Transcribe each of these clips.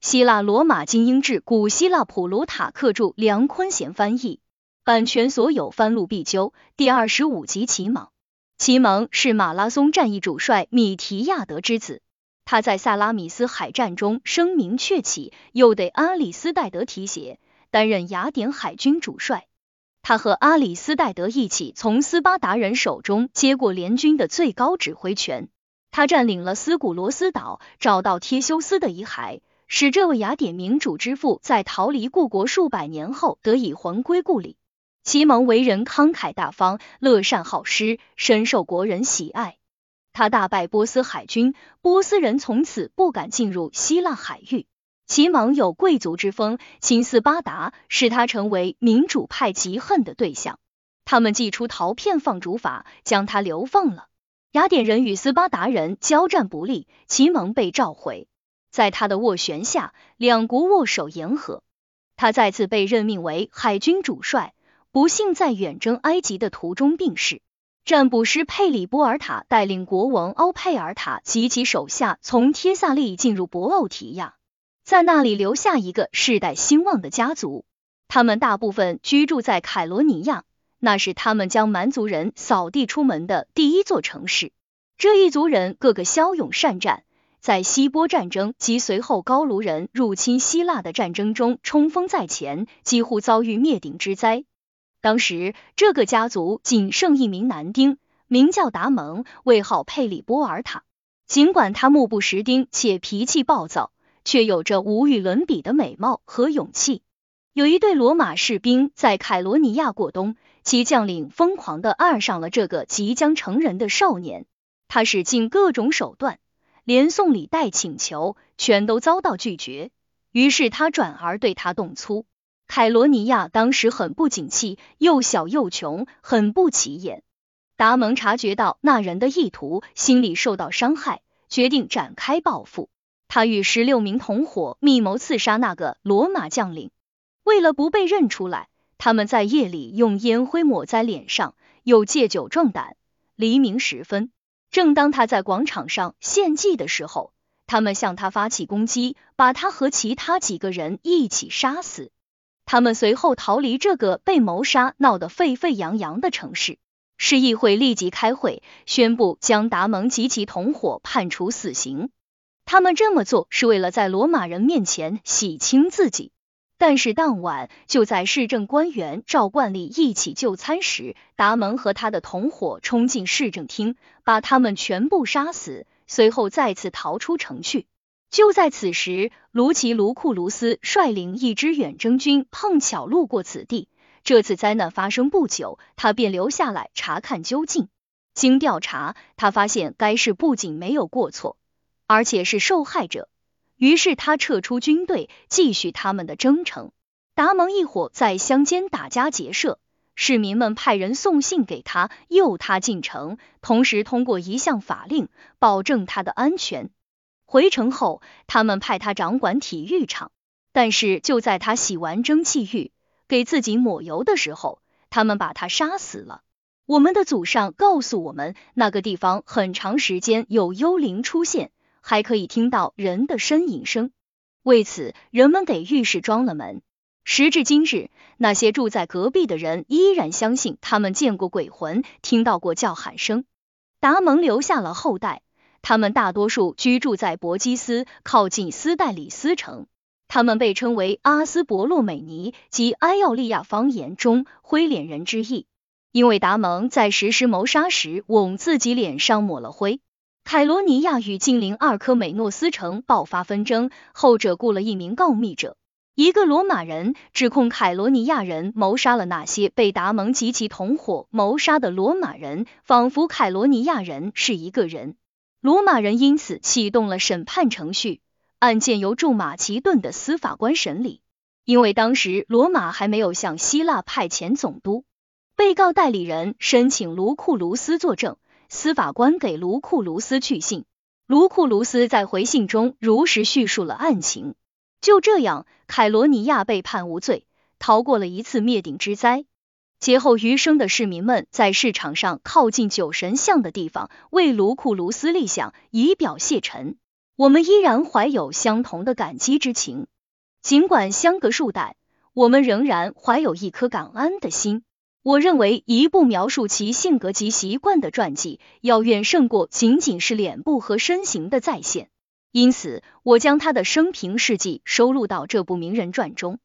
希腊罗马精英志，古希腊普鲁塔克著，梁坤贤翻译，版权所有，翻录必究。第二十五集启蒙。启蒙是马拉松战役主帅米提亚德之子，他在萨拉米斯海战中声名鹊起，又得阿里斯戴德提携，担任雅典海军主帅。他和阿里斯戴德一起从斯巴达人手中接过联军的最高指挥权。他占领了斯古罗斯岛，找到忒修斯的遗骸。使这位雅典民主之父在逃离故国数百年后得以魂归故里。其蒙为人慷慨大方，乐善好施，深受国人喜爱。他大败波斯海军，波斯人从此不敢进入希腊海域。其蒙有贵族之风，亲斯巴达，使他成为民主派嫉恨的对象。他们祭出陶片放逐法，将他流放了。雅典人与斯巴达人交战不利，其蒙被召回。在他的斡旋下，两国握手言和。他再次被任命为海军主帅，不幸在远征埃及的途中病逝。占卜师佩里波尔塔带领国王欧佩尔塔及其手下从帖萨利进入博奥提亚，在那里留下一个世代兴旺的家族。他们大部分居住在凯罗尼亚，那是他们将蛮族人扫地出门的第一座城市。这一族人个个骁勇善战。在希波战争及随后高卢人入侵希腊的战争中冲锋在前，几乎遭遇灭顶之灾。当时这个家族仅剩一名男丁，名叫达蒙，位号佩里波尔塔。尽管他目不识丁且脾气暴躁，却有着无与伦比的美貌和勇气。有一队罗马士兵在凯罗尼亚过冬，其将领疯狂的爱上了这个即将成人的少年，他使尽各种手段。连送礼带请求，全都遭到拒绝。于是他转而对他动粗。凯罗尼亚当时很不景气，又小又穷，很不起眼。达蒙察觉到那人的意图，心里受到伤害，决定展开报复。他与十六名同伙密谋刺杀那个罗马将领。为了不被认出来，他们在夜里用烟灰抹在脸上，又借酒壮胆。黎明时分。正当他在广场上献祭的时候，他们向他发起攻击，把他和其他几个人一起杀死。他们随后逃离这个被谋杀闹得沸沸扬扬的城市。市议会立即开会，宣布将达蒙及其同伙判处死刑。他们这么做是为了在罗马人面前洗清自己。但是当晚，就在市政官员照惯例一起就餐时，达蒙和他的同伙冲进市政厅，把他们全部杀死，随后再次逃出城去。就在此时，卢奇卢库卢斯率领一支远征军碰巧路过此地。这次灾难发生不久，他便留下来查看究竟。经调查，他发现该事不仅没有过错，而且是受害者。于是他撤出军队，继续他们的征程。达蒙一伙在乡间打家劫舍，市民们派人送信给他，诱他进城，同时通过一项法令保证他的安全。回城后，他们派他掌管体育场，但是就在他洗完蒸汽浴给自己抹油的时候，他们把他杀死了。我们的祖上告诉我们，那个地方很长时间有幽灵出现。还可以听到人的呻吟声，为此人们给浴室装了门。时至今日，那些住在隔壁的人依然相信他们见过鬼魂，听到过叫喊声。达蒙留下了后代，他们大多数居住在博基斯，靠近斯代里斯城。他们被称为阿斯伯洛美尼及埃奥利亚方言中灰脸人之意，因为达蒙在实施谋杀时往自己脸上抹了灰。凯罗尼亚与近邻二科美诺斯城爆发纷争，后者雇了一名告密者，一个罗马人，指控凯罗尼亚人谋杀了那些被达蒙及其同伙谋杀的罗马人，仿佛凯罗尼亚人是一个人。罗马人因此启动了审判程序，案件由驻马其顿的司法官审理，因为当时罗马还没有向希腊派遣总督。被告代理人申请卢库卢斯作证。司法官给卢库卢斯去信，卢库卢斯在回信中如实叙述了案情。就这样，凯罗尼亚被判无罪，逃过了一次灭顶之灾。劫后余生的市民们在市场上靠近酒神像的地方为卢库卢斯立像，以表谢忱。我们依然怀有相同的感激之情。尽管相隔数代，我们仍然怀有一颗感恩的心。我认为，一部描述其性格及习惯的传记，要远胜过仅仅是脸部和身形的再现。因此，我将他的生平事迹收录到这部名人传中。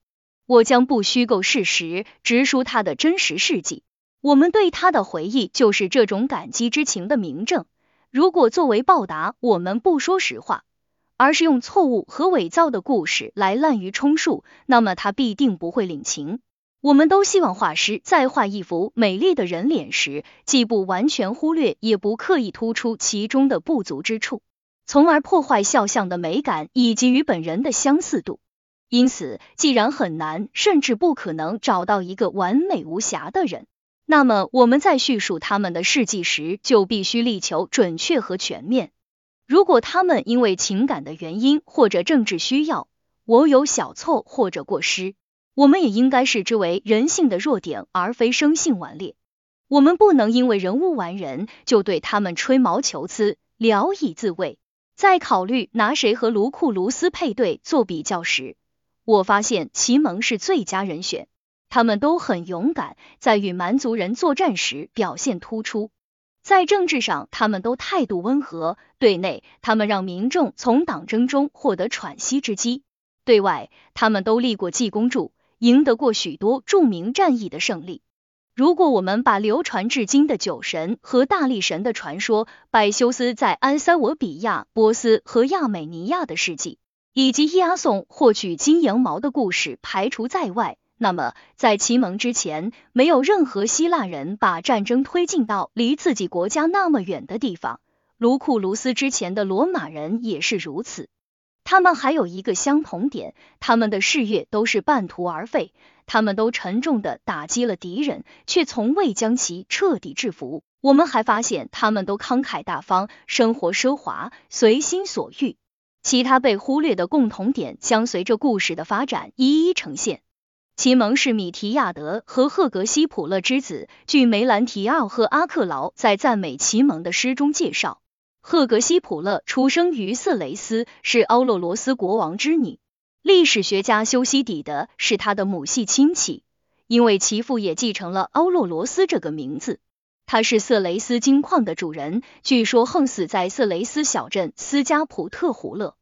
我将不虚构事实，直述他的真实事迹。我们对他的回忆，就是这种感激之情的明证。如果作为报答，我们不说实话，而是用错误和伪造的故事来滥竽充数，那么他必定不会领情。我们都希望画师在画一幅美丽的人脸时，既不完全忽略，也不刻意突出其中的不足之处，从而破坏肖像的美感以及与本人的相似度。因此，既然很难，甚至不可能找到一个完美无瑕的人，那么我们在叙述他们的事迹时，就必须力求准确和全面。如果他们因为情感的原因或者政治需要，我有小错或者过失。我们也应该视之为人性的弱点，而非生性顽劣。我们不能因为人无完人，就对他们吹毛求疵、聊以自慰。在考虑拿谁和卢库卢斯配对做比较时，我发现齐蒙是最佳人选。他们都很勇敢，在与蛮族人作战时表现突出。在政治上，他们都态度温和；对内，他们让民众从党争中获得喘息之机；对外，他们都立过济公柱。赢得过许多著名战役的胜利。如果我们把流传至今的酒神和大力神的传说、百修斯在安塞俄比亚、波斯和亚美尼亚的事迹，以及伊阿宋获取金羊毛的故事排除在外，那么在齐蒙之前，没有任何希腊人把战争推进到离自己国家那么远的地方。卢库卢斯之前的罗马人也是如此。他们还有一个相同点，他们的事业都是半途而废，他们都沉重的打击了敌人，却从未将其彻底制服。我们还发现，他们都慷慨大方，生活奢华，随心所欲。其他被忽略的共同点将随着故事的发展一一呈现。齐蒙是米提亚德和赫格西普勒之子，据梅兰提奥和阿克劳在赞美齐蒙的诗中介绍。赫格西普勒出生于色雷斯，是欧洛罗斯国王之女。历史学家修昔底德是他的母系亲戚，因为其父也继承了欧洛罗斯这个名字。他是色雷斯金矿的主人，据说横死在色雷斯小镇斯加普特胡勒。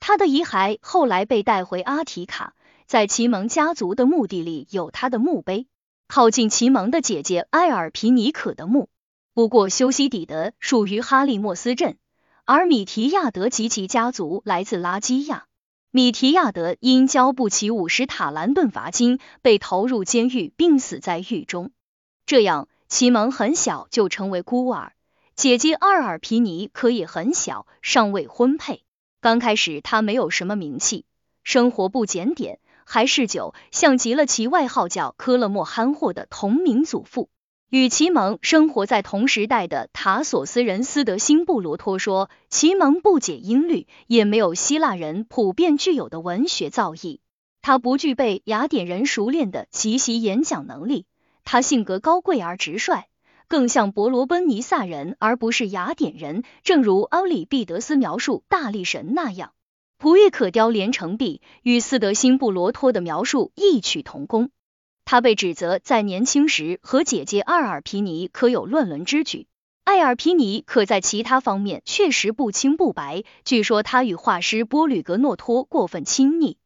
他的遗骸后来被带回阿提卡，在齐蒙家族的墓地里有他的墓碑，靠近齐蒙的姐姐埃尔皮尼可的墓。不过，修昔底德属于哈利莫斯镇，而米提亚德及其家族来自拉基亚。米提亚德因交不起五十塔兰顿罚金，被投入监狱，并死在狱中。这样，奇蒙很小就成为孤儿。姐姐阿尔皮尼可也很小，尚未婚配。刚开始，他没有什么名气，生活不检点，还嗜酒，像极了其外号叫科勒莫憨货的同名祖父。与齐蒙生活在同时代的塔索斯人斯德辛布罗托说，齐蒙不解音律，也没有希腊人普遍具有的文学造诣。他不具备雅典人熟练的即席演讲能力。他性格高贵而直率，更像伯罗奔尼撒人而不是雅典人。正如奥里庇得斯描述大力神那样，璞玉可雕连成璧，与斯德辛布罗托的描述异曲同工。他被指责在年轻时和姐姐艾尔皮尼可有乱伦之举，艾尔皮尼可在其他方面确实不清不白。据说他与画师波吕格诺托过分亲昵，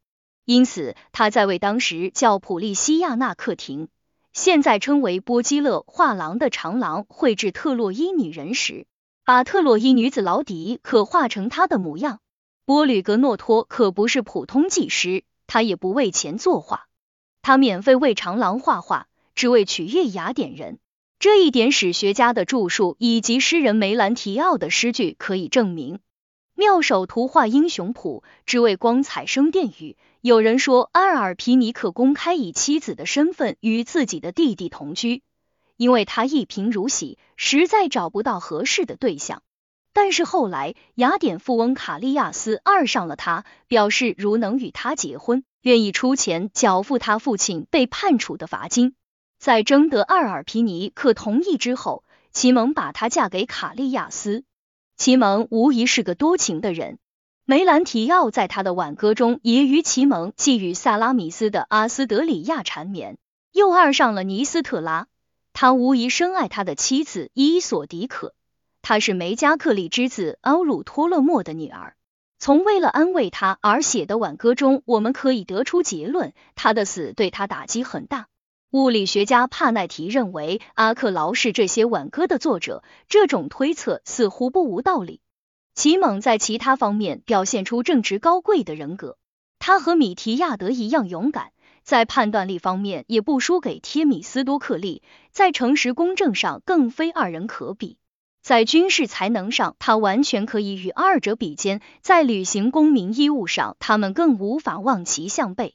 因此他在为当时叫普利西亚纳克廷，现在称为波基勒画廊的长廊绘制特洛伊女人时，把特洛伊女子劳迪可画成她的模样。波吕格诺托可不是普通技师，他也不为钱作画。他免费为长廊画画，只为取悦雅典人。这一点，史学家的著述以及诗人梅兰提奥的诗句可以证明。妙手图画英雄谱，只为光彩生殿宇。有人说，阿尔皮尼可公开以妻子的身份与自己的弟弟同居，因为他一贫如洗，实在找不到合适的对象。但是后来，雅典富翁卡利亚斯爱上了他，表示如能与他结婚。愿意出钱缴付他父亲被判处的罚金。在征得阿尔皮尼克同意之后，齐蒙把她嫁给卡利亚斯。齐蒙无疑是个多情的人。梅兰提奥在他的挽歌中也与齐蒙寄予萨拉米斯的阿斯德里亚缠绵，又爱上了尼斯特拉。他无疑深爱他的妻子伊索迪可，她是梅加克利之子奥鲁托勒莫的女儿。从为了安慰他而写的挽歌中，我们可以得出结论：他的死对他打击很大。物理学家帕奈提认为阿克劳是这些挽歌的作者，这种推测似乎不无道理。齐猛在其他方面表现出正直高贵的人格，他和米提亚德一样勇敢，在判断力方面也不输给贴米斯多克利，在诚实公正上更非二人可比。在军事才能上，他完全可以与二者比肩；在履行公民义务上，他们更无法望其项背。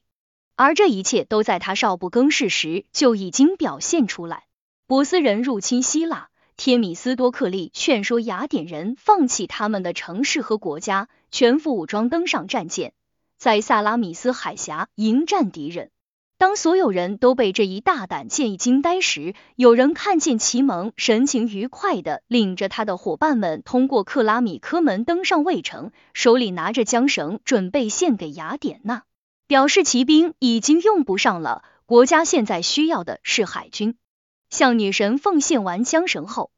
而这一切都在他少不更事时就已经表现出来。波斯人入侵希腊，天米斯多克利劝说雅典人放弃他们的城市和国家，全副武装登上战舰，在萨拉米斯海峡迎战敌人。当所有人都被这一大胆建议惊呆时，有人看见齐蒙神情愉快的领着他的伙伴们通过克拉米科门登上卫城，手里拿着缰绳，准备献给雅典娜。表示骑兵已经用不上了，国家现在需要的是海军。向女神奉献完缰绳后，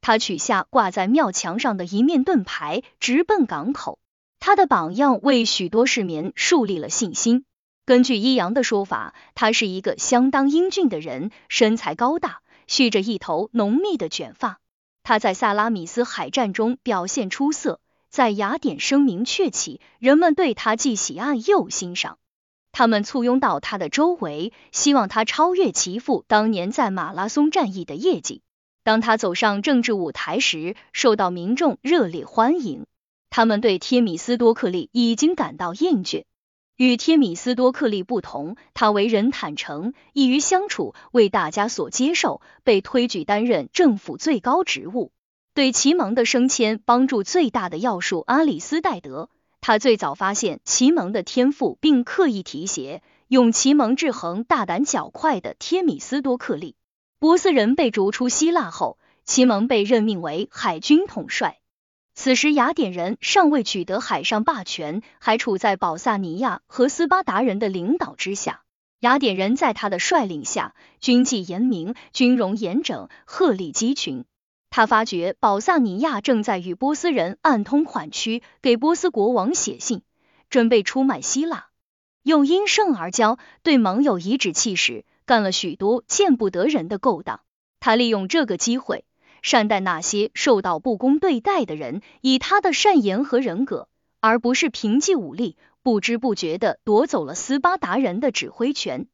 他取下挂在庙墙上的一面盾牌，直奔港口。他的榜样为许多市民树立了信心。根据伊扬的说法，他是一个相当英俊的人，身材高大，蓄着一头浓密的卷发。他在萨拉米斯海战中表现出色，在雅典声名鹊起，人们对他既喜爱又欣赏。他们簇拥到他的周围，希望他超越其父当年在马拉松战役的业绩。当他走上政治舞台时，受到民众热烈欢迎。他们对忒米斯多克利已经感到厌倦。与忒米斯多克利不同，他为人坦诚，易于相处，为大家所接受，被推举担任政府最高职务。对齐蒙的升迁帮助最大的要数阿里斯戴德。他最早发现奇蒙的天赋，并刻意提携用奇蒙制衡大胆较快的忒米斯多克利。波斯人被逐出希腊后，奇蒙被任命为海军统帅。此时雅典人尚未取得海上霸权，还处在保萨尼亚和斯巴达人的领导之下。雅典人在他的率领下，军纪严明，军容严整，鹤立鸡群。他发觉保萨尼亚正在与波斯人暗通款曲，给波斯国王写信，准备出卖希腊，又因胜而骄，对盟友颐指气使，干了许多见不得人的勾当。他利用这个机会，善待那些受到不公对待的人，以他的善言和人格，而不是凭借武力，不知不觉的夺走了斯巴达人的指挥权。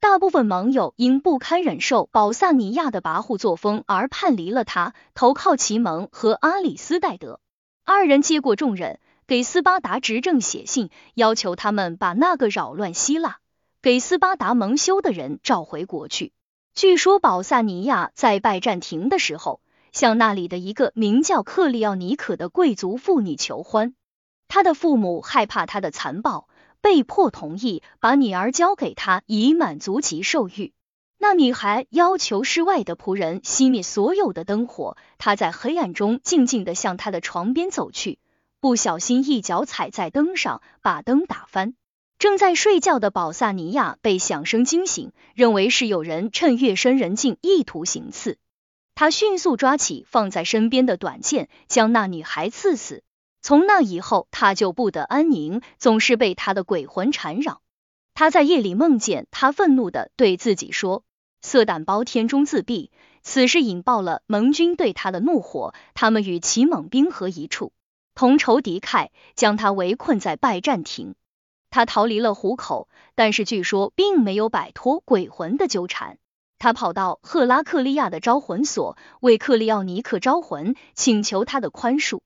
大部分盟友因不堪忍受保萨尼亚的跋扈作风而叛离了他，投靠齐蒙和阿里斯戴德。二人接过重任，给斯巴达执政写信，要求他们把那个扰乱希腊、给斯巴达蒙羞的人召回国去。据说保萨尼亚在拜占庭的时候，向那里的一个名叫克利奥尼可的贵族妇女求欢，他的父母害怕他的残暴。被迫同意把女儿交给他，以满足其兽欲。那女孩要求室外的仆人熄灭所有的灯火，她在黑暗中静静的向他的床边走去，不小心一脚踩在灯上，把灯打翻。正在睡觉的保萨尼亚被响声惊醒，认为是有人趁夜深人静意图行刺，他迅速抓起放在身边的短剑，将那女孩刺死。从那以后，他就不得安宁，总是被他的鬼魂缠绕。他在夜里梦见他愤怒的对自己说：“色胆包天中自毙。”此事引爆了盟军对他的怒火，他们与齐蒙兵合一处，同仇敌忾，将他围困在拜占庭。他逃离了虎口，但是据说并没有摆脱鬼魂的纠缠。他跑到赫拉克利亚的招魂所，为克利奥尼克招魂，请求他的宽恕。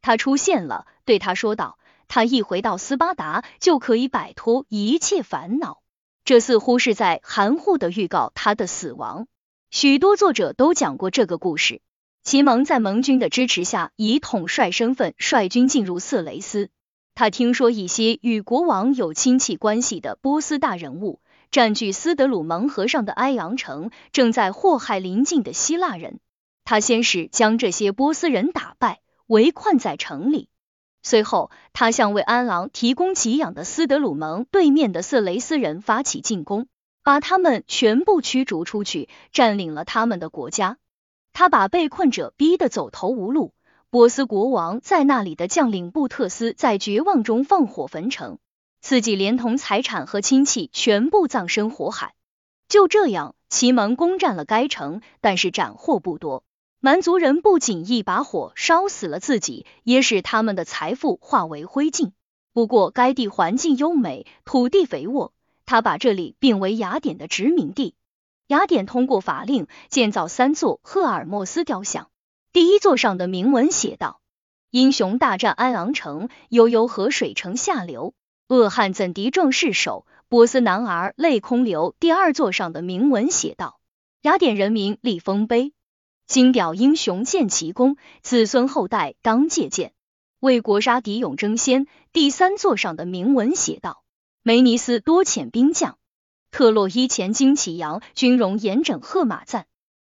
他出现了，对他说道：“他一回到斯巴达，就可以摆脱一切烦恼。”这似乎是在含糊的预告他的死亡。许多作者都讲过这个故事。齐蒙在盟军的支持下，以统帅身份率军进入色雷斯。他听说一些与国王有亲戚关系的波斯大人物占据斯德鲁蒙河上的埃昂城，正在祸害邻近的希腊人。他先是将这些波斯人打败。围困在城里，随后，他向为安郎提供给养的斯德鲁蒙对面的色雷斯人发起进攻，把他们全部驱逐出去，占领了他们的国家。他把被困者逼得走投无路。波斯国王在那里的将领布特斯在绝望中放火焚城，自己连同财产和亲戚全部葬身火海。就这样，齐蒙攻占了该城，但是斩获不多。蛮族人不仅一把火烧死了自己，也使他们的财富化为灰烬。不过，该地环境优美，土地肥沃，他把这里并为雅典的殖民地。雅典通过法令建造三座赫尔墨斯雕像。第一座上的铭文写道：“英雄大战安昂城，悠悠河水成下流，恶汉怎敌壮士手？波斯男儿泪空流。”第二座上的铭文写道：“雅典人民立丰碑，金表英雄建奇功，子孙后代当借鉴，为国杀敌勇争先。”第三座上的铭文写道：“梅尼斯多遣兵将，特洛伊前旌旗扬，军容严整贺马赞。”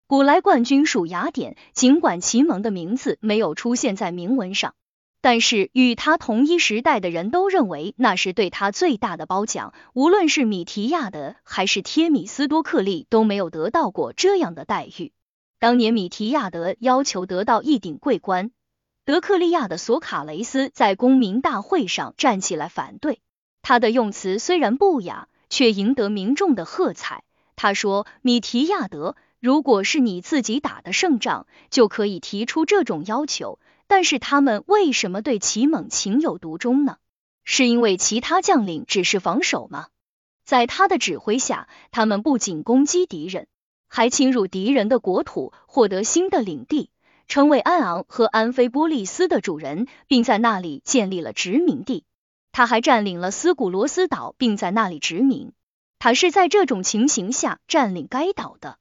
古来冠军属雅典，尽管齐蒙的名字没有出现在铭文上，但是与他同一时代的人都认为那是对他最大的褒奖。无论是米提亚德还是贴米斯多克利都没有得到过这样的待遇。当年米提亚德要求得到一顶桂冠，德克利亚的索卡雷斯在公民大会上站起来反对。他的用词虽然不雅，却赢得民众的喝彩。他说：“米提亚德。”如果是你自己打的胜仗，就可以提出这种要求。但是他们为什么对齐猛情有独钟呢？是因为其他将领只是防守吗？在他的指挥下，他们不仅攻击敌人，还侵入敌人的国土，获得新的领地，成为安昂和安菲波利斯的主人，并在那里建立了殖民地。他还占领了斯古罗斯岛，并在那里殖民。他是在这种情形下占领该岛的。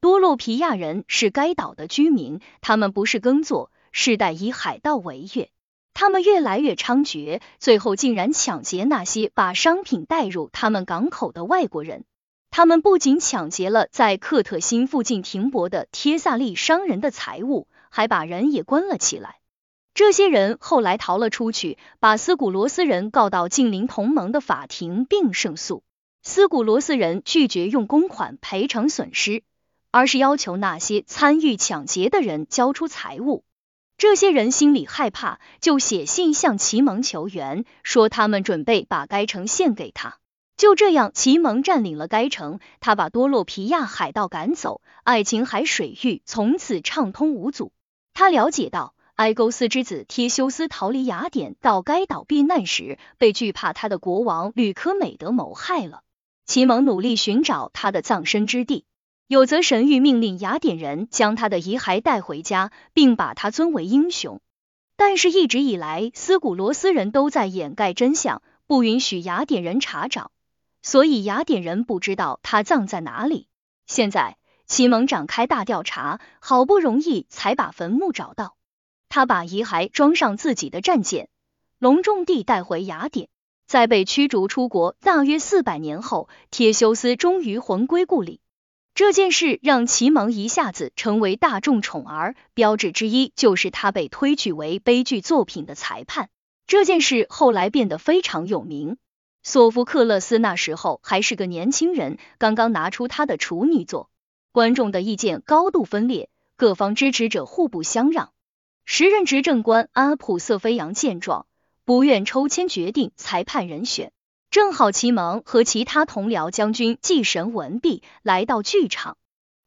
多洛皮亚人是该岛的居民，他们不是耕作，世代以海盗为乐。他们越来越猖獗，最后竟然抢劫那些把商品带入他们港口的外国人。他们不仅抢劫了在克特辛附近停泊的帖萨利商人的财物，还把人也关了起来。这些人后来逃了出去，把斯古罗斯人告到近邻同盟的法庭并胜诉。斯古罗斯人拒绝用公款赔偿损失。而是要求那些参与抢劫的人交出财物。这些人心里害怕，就写信向齐蒙求援，说他们准备把该城献给他。就这样，齐蒙占领了该城，他把多洛皮亚海盗赶走，爱琴海水域从此畅通无阻。他了解到，埃勾斯之子忒修斯逃离雅典到该岛避难时，被惧怕他的国王吕科美德谋害了。齐蒙努力寻找他的葬身之地。有则神谕命令雅典人将他的遗骸带回家，并把他尊为英雄。但是，一直以来，斯古罗斯人都在掩盖真相，不允许雅典人查找，所以雅典人不知道他葬在哪里。现在，齐蒙展开大调查，好不容易才把坟墓找到。他把遗骸装上自己的战舰，隆重地带回雅典。在被驱逐出国大约四百年后，铁修斯终于魂归故里。这件事让齐蒙一下子成为大众宠儿，标志之一就是他被推举为悲剧作品的裁判。这件事后来变得非常有名。索福克勒斯那时候还是个年轻人，刚刚拿出他的处女作，观众的意见高度分裂，各方支持者互不相让。时任执政官阿普瑟菲扬见状，不愿抽签决定裁判人选。正好齐蒙和其他同僚将军祭神文毕来到剧场，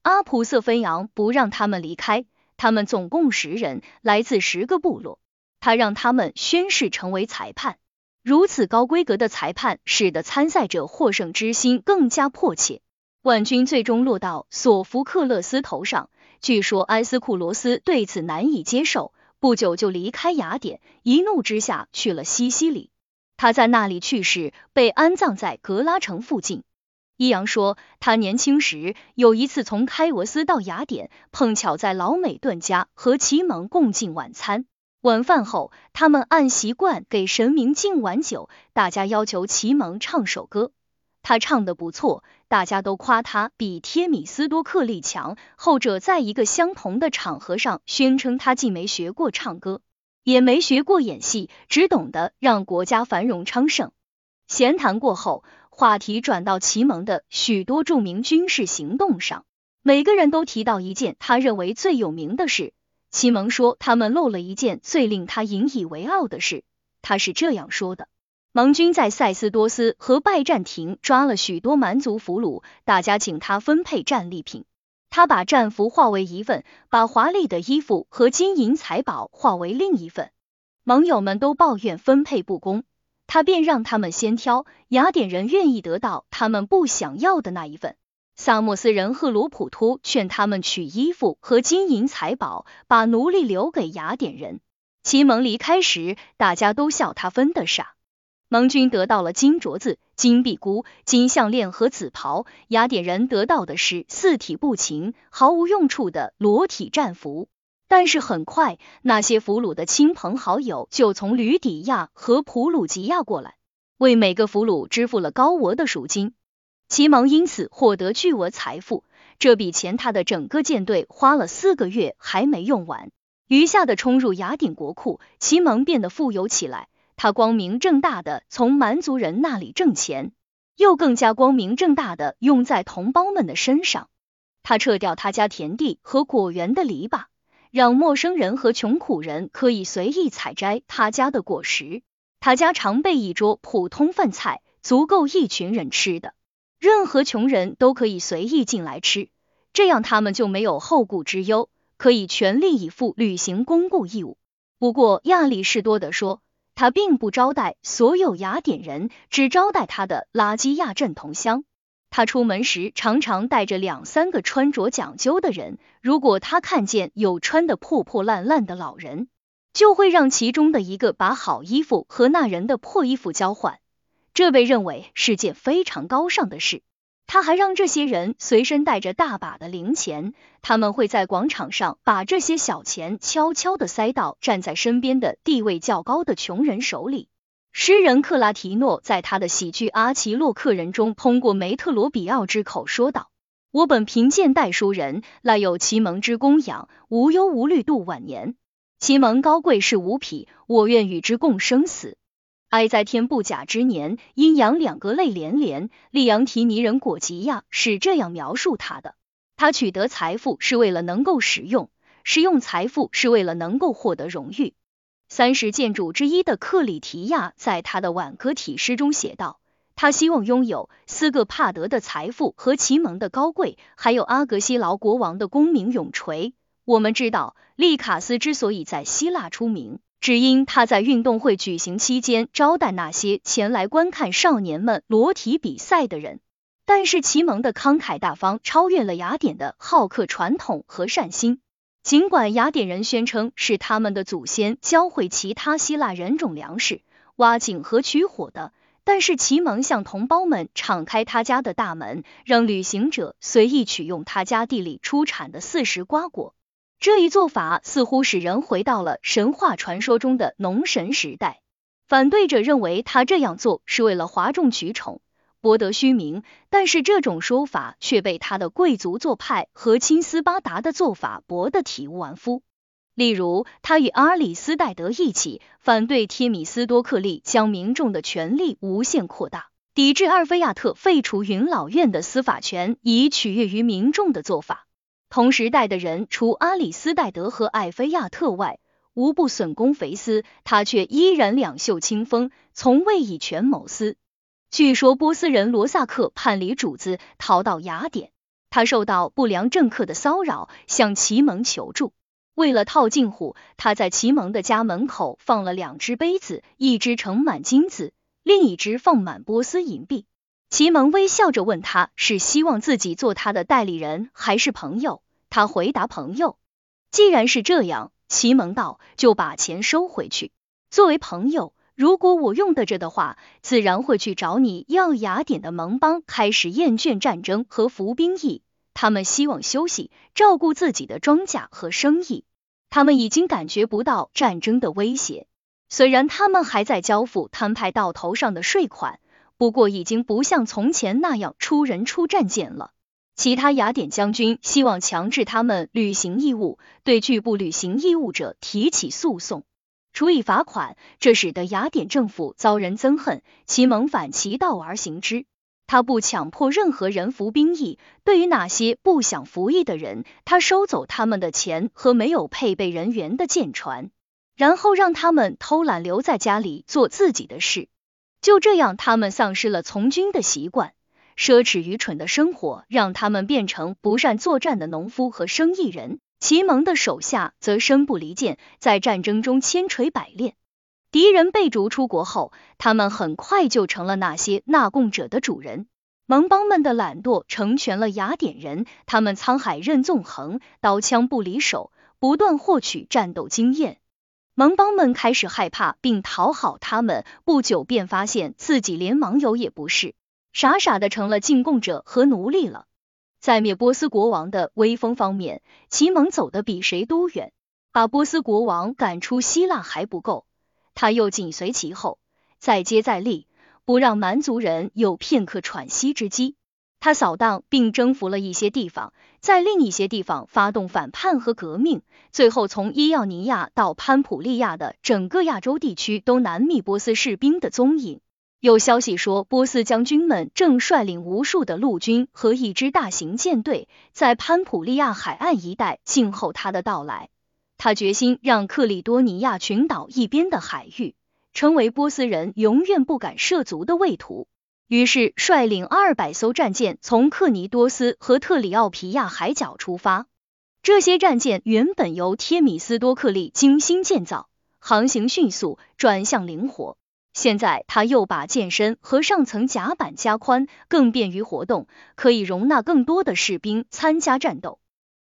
阿普瑟芬扬不让他们离开，他们总共十人，来自十个部落，他让他们宣誓成为裁判。如此高规格的裁判，使得参赛者获胜之心更加迫切。冠军最终落到索福克勒斯头上，据说埃斯库罗斯对此难以接受，不久就离开雅典，一怒之下去了西西里。他在那里去世，被安葬在格拉城附近。伊扬说，他年轻时有一次从开俄斯到雅典，碰巧在老美顿家和齐蒙共进晚餐。晚饭后，他们按习惯给神明敬碗酒，大家要求齐蒙唱首歌。他唱的不错，大家都夸他比贴米斯多克利强。后者在一个相同的场合上宣称，他既没学过唱歌。也没学过演戏，只懂得让国家繁荣昌盛。闲谈过后，话题转到齐蒙的许多著名军事行动上，每个人都提到一件他认为最有名的事。齐蒙说他们漏了一件最令他引以为傲的事。他是这样说的：盟军在塞斯多斯和拜占庭抓了许多蛮族俘虏，大家请他分配战利品。他把战俘化为一份，把华丽的衣服和金银财宝化为另一份。盟友们都抱怨分配不公，他便让他们先挑。雅典人愿意得到他们不想要的那一份。萨莫斯人赫鲁普突劝他们取衣服和金银财宝，把奴隶留给雅典人。齐盟离开时，大家都笑他分的傻。盟军得到了金镯子、金臂箍、金项链和紫袍，雅典人得到的是四体不勤、毫无用处的裸体战俘。但是很快，那些俘虏的亲朋好友就从吕底亚和普鲁吉亚过来，为每个俘虏支付了高额的赎金。齐蒙因此获得巨额财富，这笔钱他的整个舰队花了四个月还没用完，余下的冲入雅典国库，齐蒙变得富有起来。他光明正大的从蛮族人那里挣钱，又更加光明正大的用在同胞们的身上。他撤掉他家田地和果园的篱笆，让陌生人和穷苦人可以随意采摘他家的果实。他家常备一桌普通饭菜，足够一群人吃的，任何穷人都可以随意进来吃，这样他们就没有后顾之忧，可以全力以赴履行公共义务。不过亚里士多德说。他并不招待所有雅典人，只招待他的拉基亚镇同乡。他出门时常常带着两三个穿着讲究的人。如果他看见有穿的破破烂烂的老人，就会让其中的一个把好衣服和那人的破衣服交换。这被认为是件非常高尚的事。他还让这些人随身带着大把的零钱，他们会在广场上把这些小钱悄悄的塞到站在身边的地位较高的穷人手里。诗人克拉提诺在他的喜剧《阿奇洛克人》中，通过梅特罗比奥之口说道：“我本贫贱代书人，赖有其蒙之供养，无忧无虑度晚年。其蒙高贵是无匹，我愿与之共生死。”哀在天不假之年，阴阳两隔泪连连。利昂提尼人果吉亚是这样描述他的：他取得财富是为了能够使用，使用财富是为了能够获得荣誉。三十建筑之一的克里提亚在他的挽歌体诗中写道：他希望拥有斯格帕德的财富和奇蒙的高贵，还有阿格西劳国王的功名永垂。我们知道，利卡斯之所以在希腊出名。只因他在运动会举行期间招待那些前来观看少年们裸体比赛的人，但是齐蒙的慷慨大方超越了雅典的好客传统和善心。尽管雅典人宣称是他们的祖先教会其他希腊人种粮食、挖井和取火的，但是齐蒙向同胞们敞开他家的大门，让旅行者随意取用他家地里出产的四时瓜果。这一做法似乎使人回到了神话传说中的农神时代。反对者认为他这样做是为了哗众取宠、博得虚名，但是这种说法却被他的贵族做派和亲斯巴达的做法驳得体无完肤。例如，他与阿里斯戴德一起反对提米斯多克利将民众的权力无限扩大，抵制阿尔菲亚特废除云老院的司法权以取悦于民众的做法。同时代的人，除阿里斯戴德和艾菲亚特外，无不损公肥私，他却依然两袖清风，从未以权谋私。据说波斯人罗萨克叛离主子，逃到雅典，他受到不良政客的骚扰，向奇蒙求助。为了套近乎，他在奇蒙的家门口放了两只杯子，一只盛满金子，另一只放满波斯银币。奇蒙微笑着问他是希望自己做他的代理人还是朋友。他回答朋友。既然是这样，奇蒙道就把钱收回去。作为朋友，如果我用得着的话，自然会去找你要。雅典的盟邦开始厌倦战争和服兵役，他们希望休息，照顾自己的庄稼和生意。他们已经感觉不到战争的威胁，虽然他们还在交付摊派到头上的税款。不过已经不像从前那样出人出战舰了。其他雅典将军希望强制他们履行义务，对拒不履行义务者提起诉讼。处以罚款，这使得雅典政府遭人憎恨，其蒙反其道而行之。他不强迫任何人服兵役，对于那些不想服役的人，他收走他们的钱和没有配备人员的舰船，然后让他们偷懒留在家里做自己的事。就这样，他们丧失了从军的习惯，奢侈愚蠢的生活让他们变成不善作战的农夫和生意人。齐蒙的手下则身不离剑，在战争中千锤百炼。敌人被逐出国后，他们很快就成了那些纳贡者的主人。盟邦们的懒惰成全了雅典人，他们沧海任纵横，刀枪不离手，不断获取战斗经验。盟邦们开始害怕并讨好他们，不久便发现自己连盟友也不是，傻傻的成了进贡者和奴隶了。在灭波斯国王的威风方面，齐蒙走得比谁都远，把波斯国王赶出希腊还不够。他又紧随其后，再接再厉，不让蛮族人有片刻喘息之机。他扫荡并征服了一些地方，在另一些地方发动反叛和革命，最后从伊奥尼亚到潘普利亚的整个亚洲地区都难觅波斯士兵的踪影。有消息说，波斯将军们正率领无数的陆军和一支大型舰队，在潘普利亚海岸一带静候他的到来。他决心让克里多尼亚群岛一边的海域成为波斯人永远不敢涉足的畏途，于是率领二百艘战舰从克尼多斯和特里奥皮亚海角出发。这些战舰原本由贴米斯多克利精心建造，航行迅速，转向灵活。现在他又把舰身和上层甲板加宽，更便于活动，可以容纳更多的士兵参加战斗。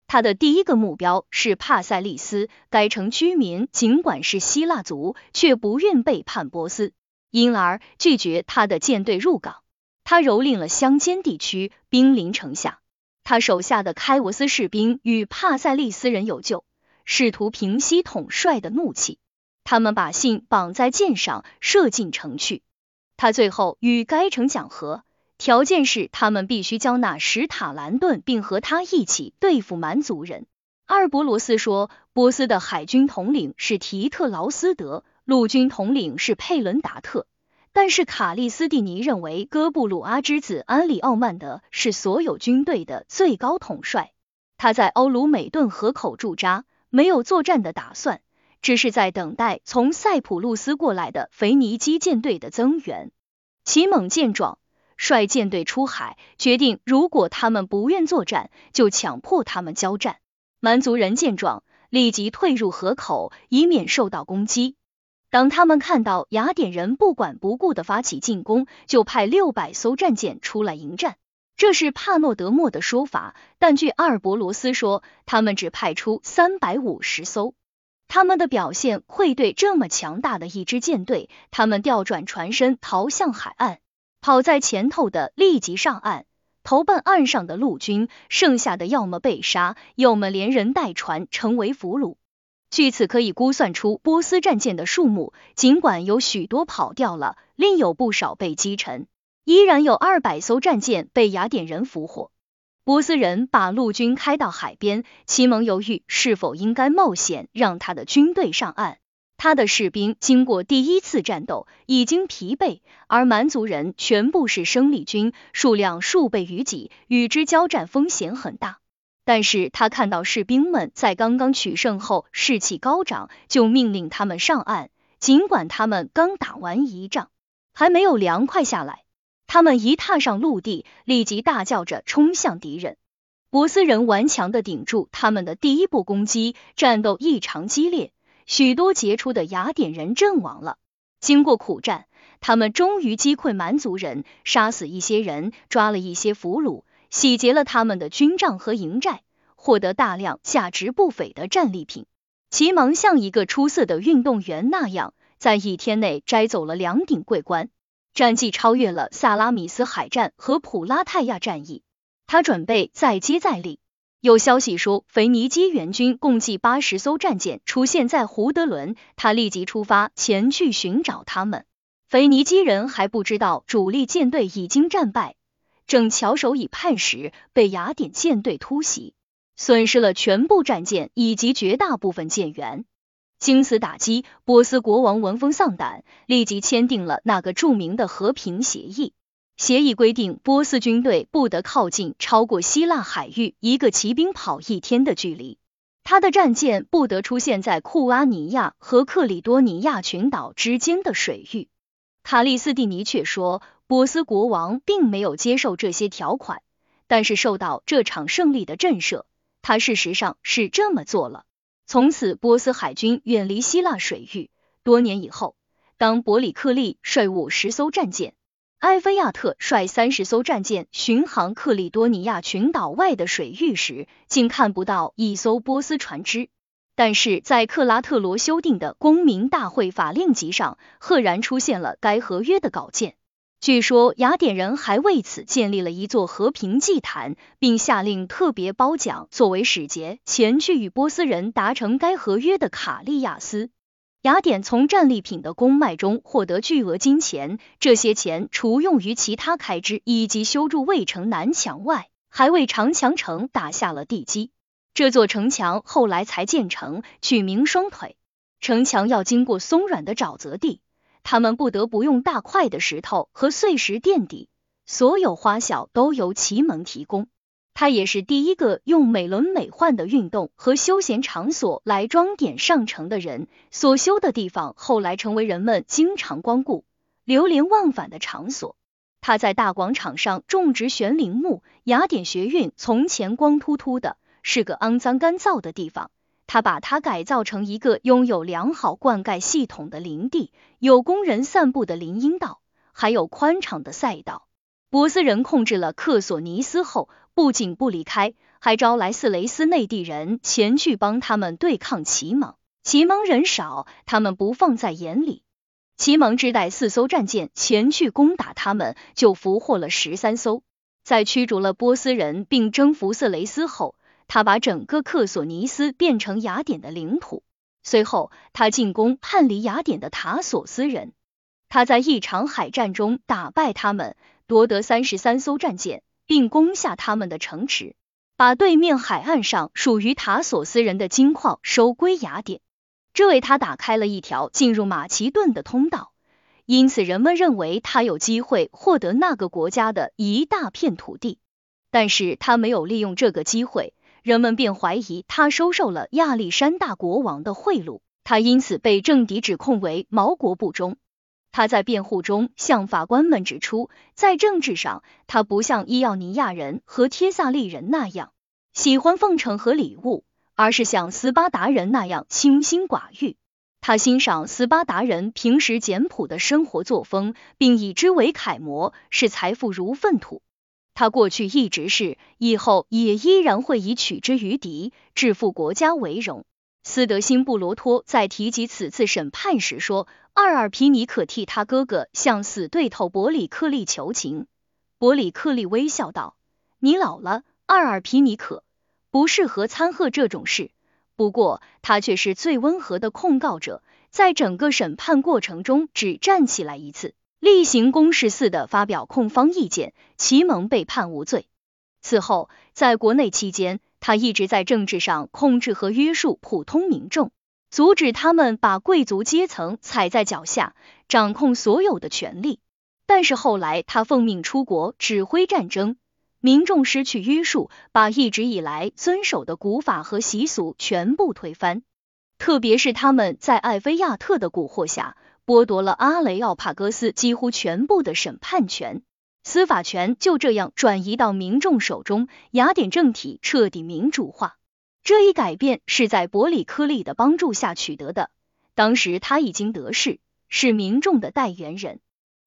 他的第一个目标是帕塞利斯，该城居民尽管是希腊族，却不愿背叛波斯，因而拒绝他的舰队入港。他蹂躏了乡间地区，兵临城下。他手下的开沃斯士兵与帕塞利斯人有旧，试图平息统帅的怒气。他们把信绑在箭上，射进城去。他最后与该城讲和。条件是他们必须交纳史塔兰顿，并和他一起对付蛮族人。阿尔伯罗斯说，波斯的海军统领是提特劳斯德，陆军统领是佩伦达特，但是卡利斯蒂尼认为哥布鲁阿之子安里奥曼德是所有军队的最高统帅。他在欧鲁美顿河口驻扎，没有作战的打算，只是在等待从塞浦路斯过来的腓尼基舰队的增援。齐猛见状。率舰队出海，决定如果他们不愿作战，就强迫他们交战。蛮族人见状，立即退入河口，以免受到攻击。当他们看到雅典人不管不顾的发起进攻，就派六百艘战舰出来迎战。这是帕诺德莫的说法，但据阿尔伯罗斯说，他们只派出三百五十艘。他们的表现愧对这么强大的一支舰队，他们调转船身，逃向海岸。跑在前头的立即上岸，投奔岸上的陆军，剩下的要么被杀，要么连人带船成为俘虏。据此可以估算出波斯战舰的数目，尽管有许多跑掉了，另有不少被击沉，依然有二百艘战舰被雅典人俘获。波斯人把陆军开到海边，齐蒙犹豫是否应该冒险让他的军队上岸。他的士兵经过第一次战斗已经疲惫，而蛮族人全部是生力军，数量数倍于己，与之交战风险很大。但是他看到士兵们在刚刚取胜后士气高涨，就命令他们上岸。尽管他们刚打完一仗，还没有凉快下来，他们一踏上陆地，立即大叫着冲向敌人。波斯人顽强的顶住他们的第一波攻击，战斗异常激烈。许多杰出的雅典人阵亡了。经过苦战，他们终于击溃蛮族人，杀死一些人，抓了一些俘虏，洗劫了他们的军帐和营寨，获得大量价值不菲的战利品。齐芒像一个出色的运动员那样，在一天内摘走了两顶桂冠，战绩超越了萨拉米斯海战和普拉泰亚战役。他准备再接再厉。有消息说，腓尼基援军共计八十艘战舰出现在胡德伦，他立即出发前去寻找他们。腓尼基人还不知道主力舰队已经战败，正翘首以盼时，被雅典舰队突袭，损失了全部战舰以及绝大部分舰员。经此打击，波斯国王闻风丧胆，立即签订了那个著名的和平协议。协议规定，波斯军队不得靠近超过希腊海域一个骑兵跑一天的距离，他的战舰不得出现在库阿尼亚和克里多尼亚群岛之间的水域。卡利斯蒂尼却说，波斯国王并没有接受这些条款，但是受到这场胜利的震慑，他事实上是这么做了。从此，波斯海军远离希腊水域。多年以后，当伯里克利率五十艘战舰，埃菲亚特率三十艘战舰巡航克里多尼亚群岛外的水域时，竟看不到一艘波斯船只。但是在克拉特罗修订的公民大会法令集上，赫然出现了该合约的稿件。据说雅典人还为此建立了一座和平祭坛，并下令特别褒奖作为使节前去与波斯人达成该合约的卡利亚斯。雅典从战利品的公卖中获得巨额金钱，这些钱除用于其他开支以及修筑卫城南墙外，还为长墙城打下了地基。这座城墙后来才建成，取名双腿。城墙要经过松软的沼泽地。他们不得不用大块的石头和碎石垫底，所有花销都由奇蒙提供。他也是第一个用美轮美奂的运动和休闲场所来装点上城的人。所修的地方后来成为人们经常光顾、流连忘返的场所。他在大广场上种植悬铃木。雅典学院从前光秃秃的，是个肮脏干燥的地方。他把它改造成一个拥有良好灌溉系统的林地，有工人散步的林荫道，还有宽敞的赛道。波斯人控制了克索尼斯后，不仅不离开，还招来斯雷斯内地人前去帮他们对抗齐蒙。齐蒙人少，他们不放在眼里。齐蒙只带四艘战舰前去攻打他们，就俘获了十三艘。在驱逐了波斯人并征服色雷斯后。他把整个克索尼斯变成雅典的领土。随后，他进攻叛离雅典的塔索斯人。他在一场海战中打败他们，夺得三十三艘战舰，并攻下他们的城池，把对面海岸上属于塔索斯人的金矿收归雅典。这为他打开了一条进入马其顿的通道。因此，人们认为他有机会获得那个国家的一大片土地。但是他没有利用这个机会。人们便怀疑他收受了亚历山大国王的贿赂，他因此被政敌指控为毛国不忠。他在辩护中向法官们指出，在政治上，他不像伊奥尼亚人和帖萨利人那样喜欢奉承和礼物，而是像斯巴达人那样清心寡欲。他欣赏斯巴达人平时简朴的生活作风，并以之为楷模，视财富如粪土。他过去一直是，以后也依然会以取之于敌、致富国家为荣。斯德辛布罗托在提及此次审判时说，阿尔皮尼可替他哥哥向死对头伯里克利求情。伯里克利微笑道：“你老了，阿尔皮尼可，不适合参贺这种事。不过他却是最温和的控告者，在整个审判过程中只站起来一次。”例行公事似的发表控方意见，齐蒙被判无罪。此后，在国内期间，他一直在政治上控制和约束普通民众，阻止他们把贵族阶层踩在脚下，掌控所有的权力。但是后来，他奉命出国指挥战争，民众失去约束，把一直以来遵守的古法和习俗全部推翻，特别是他们在艾菲亚特的蛊惑下。剥夺了阿雷奥帕戈斯几乎全部的审判权，司法权就这样转移到民众手中，雅典政体彻底民主化。这一改变是在伯里克利的帮助下取得的，当时他已经得势，是民众的代言人。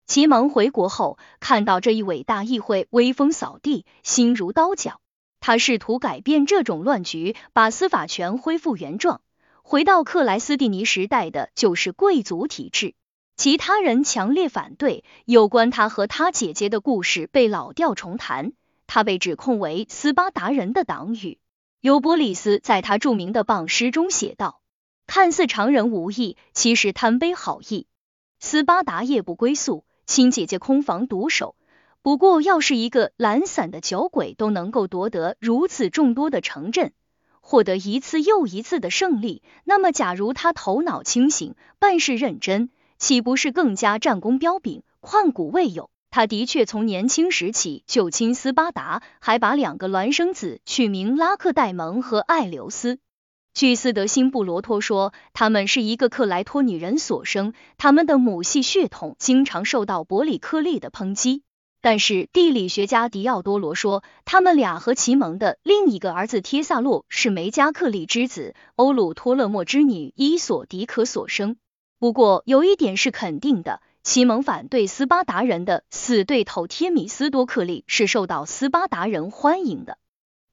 齐蒙回国后，看到这一伟大议会威风扫地，心如刀绞。他试图改变这种乱局，把司法权恢复原状。回到克莱斯蒂尼时代的就是贵族体制，其他人强烈反对有关他和他姐姐的故事被老调重弹。他被指控为斯巴达人的党羽。尤波利斯在他著名的榜诗中写道：“看似常人无意，其实贪杯好意。斯巴达夜不归宿，亲姐姐空房独守。不过，要是一个懒散的酒鬼都能够夺得如此众多的城镇。”获得一次又一次的胜利，那么假如他头脑清醒，办事认真，岂不是更加战功彪炳，旷古未有？他的确从年轻时起就亲斯巴达，还把两个孪生子取名拉克戴蒙和艾留斯。据斯德辛布罗托说，他们是一个克莱托女人所生，他们的母系血统经常受到伯里克利的抨击。但是地理学家迪奥多罗说，他们俩和齐蒙的另一个儿子帖萨洛是梅加克利之子欧鲁托勒莫之女伊索迪可所生。不过有一点是肯定的。齐蒙反对斯巴达人的死对头帖米斯多克利是受到斯巴达人欢迎的，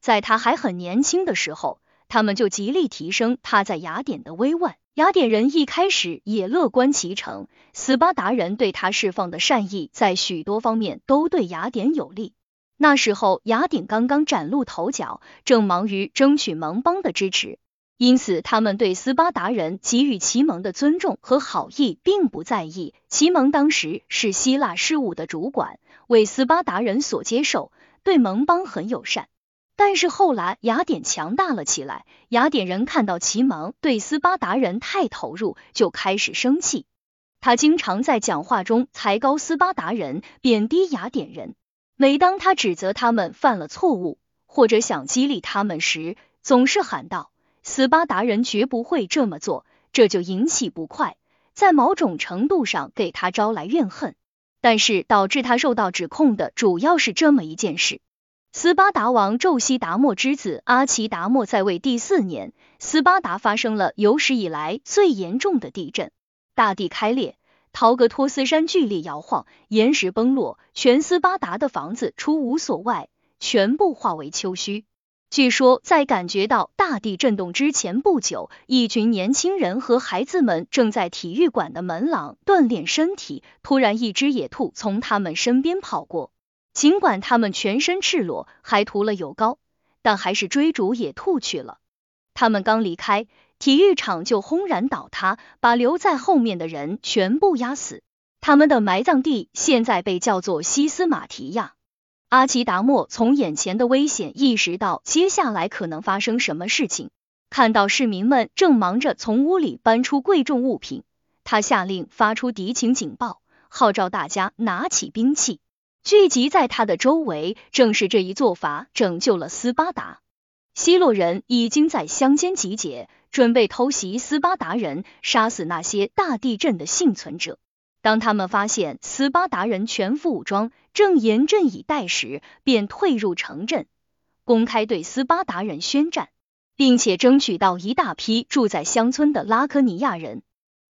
在他还很年轻的时候，他们就极力提升他在雅典的威望。雅典人一开始也乐观其成，斯巴达人对他释放的善意在许多方面都对雅典有利。那时候雅典刚刚崭露头角，正忙于争取盟邦的支持。因此，他们对斯巴达人给予齐盟的尊重和好意并不在意。齐盟当时是希腊事务的主管，为斯巴达人所接受，对盟邦很友善。但是后来雅典强大了起来，雅典人看到齐芒对斯巴达人太投入，就开始生气。他经常在讲话中抬高斯巴达人，贬低雅典人。每当他指责他们犯了错误，或者想激励他们时，总是喊道。斯巴达人绝不会这么做，这就引起不快，在某种程度上给他招来怨恨。但是导致他受到指控的主要是这么一件事：斯巴达王宙西达莫之子阿奇达莫在位第四年，斯巴达发生了有史以来最严重的地震，大地开裂，陶格托斯山剧烈摇晃，岩石崩落，全斯巴达的房子除无所外，全部化为丘墟。据说，在感觉到大地震动之前不久，一群年轻人和孩子们正在体育馆的门廊锻炼身体。突然，一只野兔从他们身边跑过，尽管他们全身赤裸，还涂了油膏，但还是追逐野兔去了。他们刚离开，体育场就轰然倒塌，把留在后面的人全部压死。他们的埋葬地现在被叫做西斯马提亚。阿奇达莫从眼前的危险意识到接下来可能发生什么事情，看到市民们正忙着从屋里搬出贵重物品，他下令发出敌情警报，号召大家拿起兵器，聚集在他的周围。正是这一做法拯救了斯巴达。希洛人已经在乡间集结，准备偷袭斯巴达人，杀死那些大地震的幸存者。当他们发现斯巴达人全副武装，正严阵以待时，便退入城镇，公开对斯巴达人宣战，并且争取到一大批住在乡村的拉科尼亚人。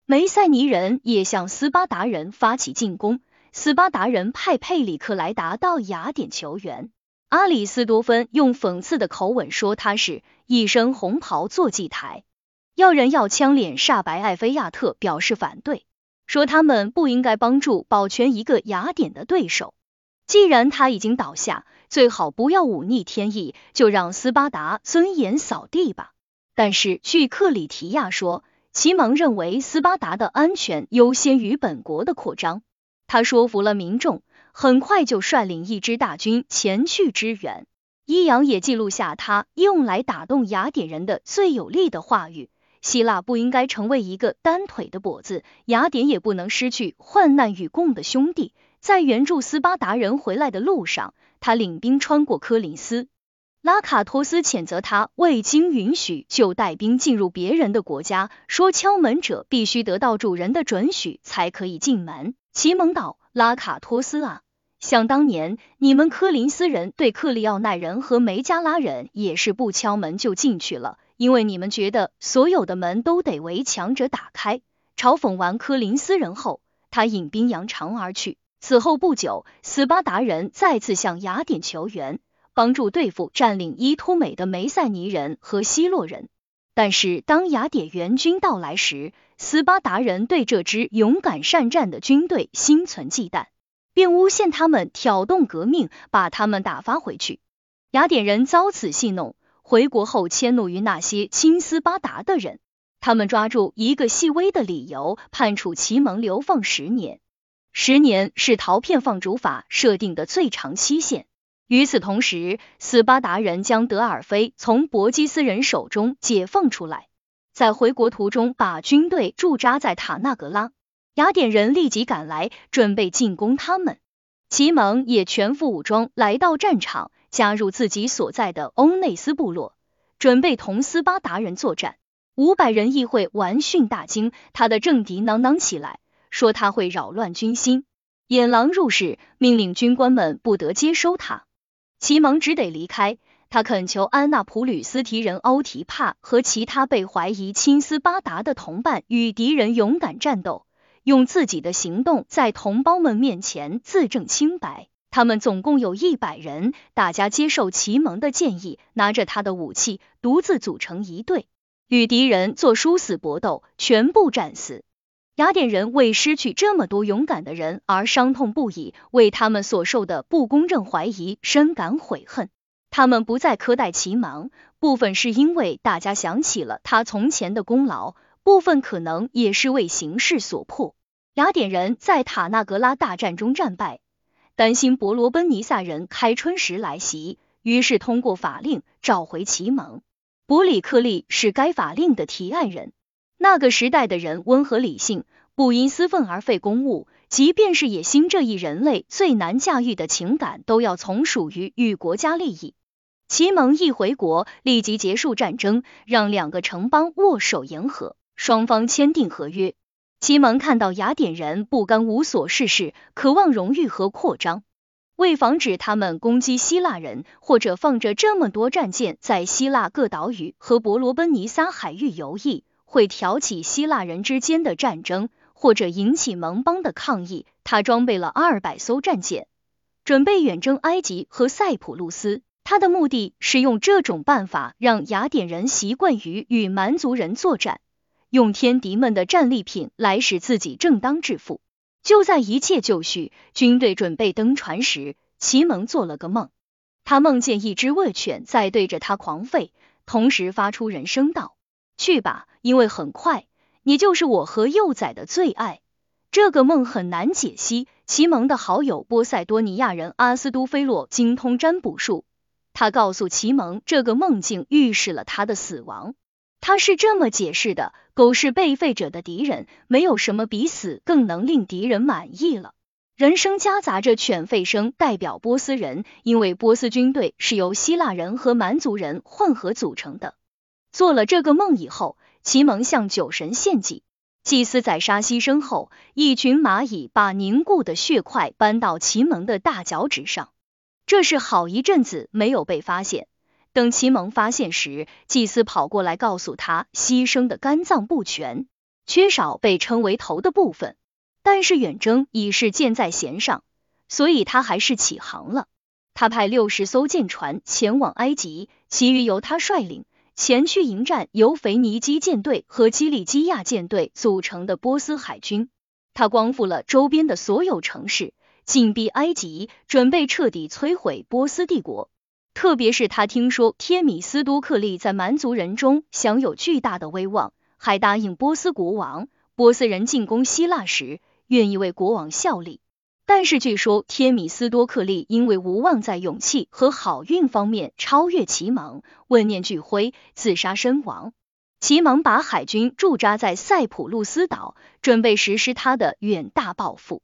梅塞尼人也向斯巴达人发起进攻。斯巴达人派佩里克莱达到雅典求援。阿里斯多芬用讽刺的口吻说，他是一身红袍坐祭台，要人要枪脸煞白。艾菲亚特表示反对。说他们不应该帮助保全一个雅典的对手，既然他已经倒下，最好不要忤逆天意，就让斯巴达尊严扫地吧。但是据克里提亚说，齐蒙认为斯巴达的安全优先于本国的扩张，他说服了民众，很快就率领一支大军前去支援。伊扬也记录下他用来打动雅典人的最有力的话语。希腊不应该成为一个单腿的跛子，雅典也不能失去患难与共的兄弟。在援助斯巴达人回来的路上，他领兵穿过科林斯。拉卡托斯谴责他未经允许就带兵进入别人的国家，说敲门者必须得到主人的准许才可以进门。奇蒙岛，拉卡托斯啊，想当年你们科林斯人对克里奥奈人和梅加拉人也是不敲门就进去了。因为你们觉得所有的门都得为强者打开。嘲讽完科林斯人后，他引兵扬长而去。此后不久，斯巴达人再次向雅典求援，帮助对付占领伊托美的梅塞尼人和希洛人。但是当雅典援军到来时，斯巴达人对这支勇敢善战的军队心存忌惮，便诬陷他们挑动革命，把他们打发回去。雅典人遭此戏弄。回国后迁怒于那些亲斯巴达的人，他们抓住一个细微的理由，判处齐蒙流放十年。十年是陶片放逐法设定的最长期限。与此同时，斯巴达人将德尔菲从伯基斯人手中解放出来，在回国途中把军队驻扎在塔纳格拉。雅典人立即赶来，准备进攻他们。齐蒙也全副武装来到战场，加入自己所在的欧内斯部落，准备同斯巴达人作战。五百人议会完训大惊，他的政敌囔囔起来，说他会扰乱军心，引狼入室，命令军官们不得接收他。齐蒙只得离开。他恳求安娜普吕斯提人欧提帕和其他被怀疑亲斯巴达的同伴与敌人勇敢战斗。用自己的行动在同胞们面前自证清白。他们总共有一百人，大家接受齐蒙的建议，拿着他的武器，独自组成一队，与敌人做殊死搏斗，全部战死。雅典人为失去这么多勇敢的人而伤痛不已，为他们所受的不公正怀疑深感悔恨。他们不再苛待齐芒，部分是因为大家想起了他从前的功劳。部分可能也是为形势所迫。雅典人在塔纳格拉大战中战败，担心伯罗奔尼撒人开春时来袭，于是通过法令召回齐盟。伯里克利是该法令的提案人。那个时代的人温和理性，不因私愤而废公务，即便是野心这一人类最难驾驭的情感，都要从属于与国家利益。齐蒙一回国，立即结束战争，让两个城邦握手言和。双方签订合约。齐蒙看到雅典人不甘无所事事，渴望荣誉和扩张，为防止他们攻击希腊人，或者放着这么多战舰在希腊各岛屿和伯罗奔尼撒海域游弋，会挑起希腊人之间的战争，或者引起盟邦的抗议，他装备了二百艘战舰，准备远征埃及和塞浦路斯。他的目的是用这种办法让雅典人习惯于与蛮族人作战。用天敌们的战利品来使自己正当致富。就在一切就绪，军队准备登船时，齐蒙做了个梦。他梦见一只恶犬在对着他狂吠，同时发出人声道：“去吧，因为很快你就是我和幼崽的最爱。”这个梦很难解析。奇蒙的好友波塞多尼亚人阿斯都菲洛精通占卜术，他告诉奇蒙，这个梦境预示了他的死亡。他是这么解释的：狗是被废者的敌人，没有什么比死更能令敌人满意了。人声夹杂着犬吠声，代表波斯人，因为波斯军队是由希腊人和蛮族人混合组成的。做了这个梦以后，齐蒙向酒神献祭，祭司宰杀牺牲后，一群蚂蚁把凝固的血块搬到齐蒙的大脚趾上，这是好一阵子没有被发现。等齐蒙发现时，祭司跑过来告诉他，牺牲的肝脏不全，缺少被称为头的部分。但是远征已是箭在弦上，所以他还是起航了。他派六十艘舰船前往埃及，其余由他率领前去迎战由腓尼基舰队和基利基亚舰队组成的波斯海军。他光复了周边的所有城市，紧逼埃及，准备彻底摧毁波斯帝国。特别是他听说天米斯多克利在蛮族人中享有巨大的威望，还答应波斯国王，波斯人进攻希腊时愿意为国王效力。但是据说天米斯多克利因为无望在勇气和好运方面超越齐芒，万念俱灰，自杀身亡。齐芒把海军驻扎在塞浦路斯岛，准备实施他的远大抱负。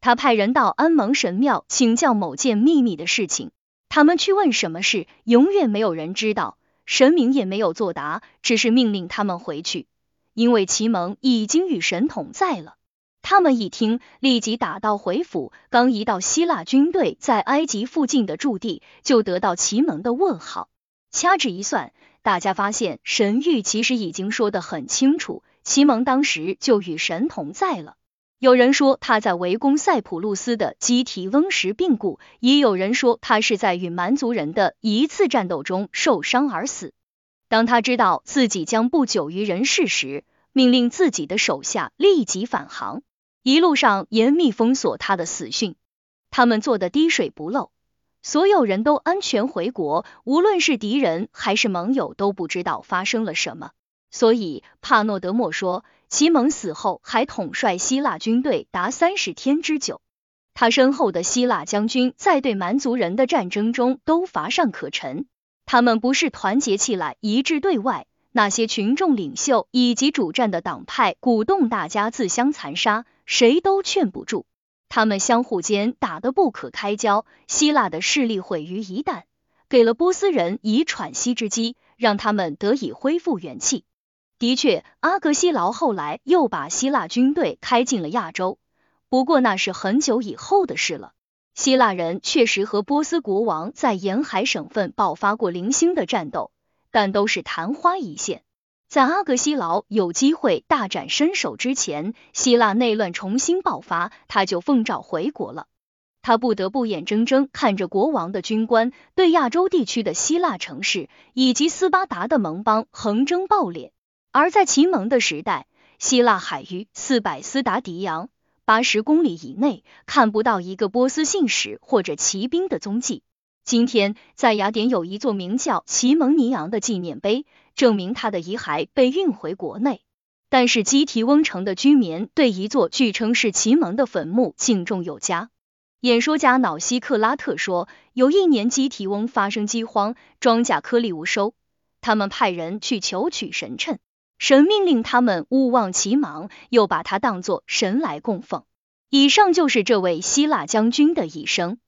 他派人到安蒙神庙请教某件秘密的事情。他们去问什么事，永远没有人知道，神明也没有作答，只是命令他们回去，因为齐蒙已经与神同在了。他们一听，立即打道回府。刚一到希腊军队在埃及附近的驻地，就得到齐蒙的问号。掐指一算，大家发现神谕其实已经说得很清楚，齐蒙当时就与神同在了。有人说他在围攻塞浦路斯的基提翁时病故，也有人说他是在与蛮族人的一次战斗中受伤而死。当他知道自己将不久于人世时，命令自己的手下立即返航，一路上严密封锁他的死讯。他们做的滴水不漏，所有人都安全回国，无论是敌人还是盟友都不知道发生了什么。所以帕诺德莫说。齐蒙死后还统帅希腊军队达三十天之久。他身后的希腊将军在对蛮族人的战争中都乏善可陈，他们不是团结起来一致对外，那些群众领袖以及主战的党派鼓动大家自相残杀，谁都劝不住。他们相互间打得不可开交，希腊的势力毁于一旦，给了波斯人以喘息之机，让他们得以恢复元气。的确，阿格西劳后来又把希腊军队开进了亚洲，不过那是很久以后的事了。希腊人确实和波斯国王在沿海省份爆发过零星的战斗，但都是昙花一现。在阿格西劳有机会大展身手之前，希腊内乱重新爆发，他就奉诏回国了。他不得不眼睁睁看着国王的军官对亚洲地区的希腊城市以及斯巴达的盟邦横征暴敛。而在齐蒙的时代，希腊海域四百斯达迪洋八十公里以内看不到一个波斯信使或者骑兵的踪迹。今天，在雅典有一座名叫齐蒙尼昂的纪念碑，证明他的遗骸被运回国内。但是，基提翁城的居民对一座据称是奇蒙的坟墓敬重有加。演说家瑙西克拉特说，有一年基提翁发生饥荒，庄稼颗粒无收，他们派人去求取神称，神命令他们勿忘其芒，又把他当作神来供奉。以上就是这位希腊将军的一生。